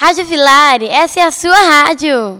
Rádio Vilari, essa é a sua rádio.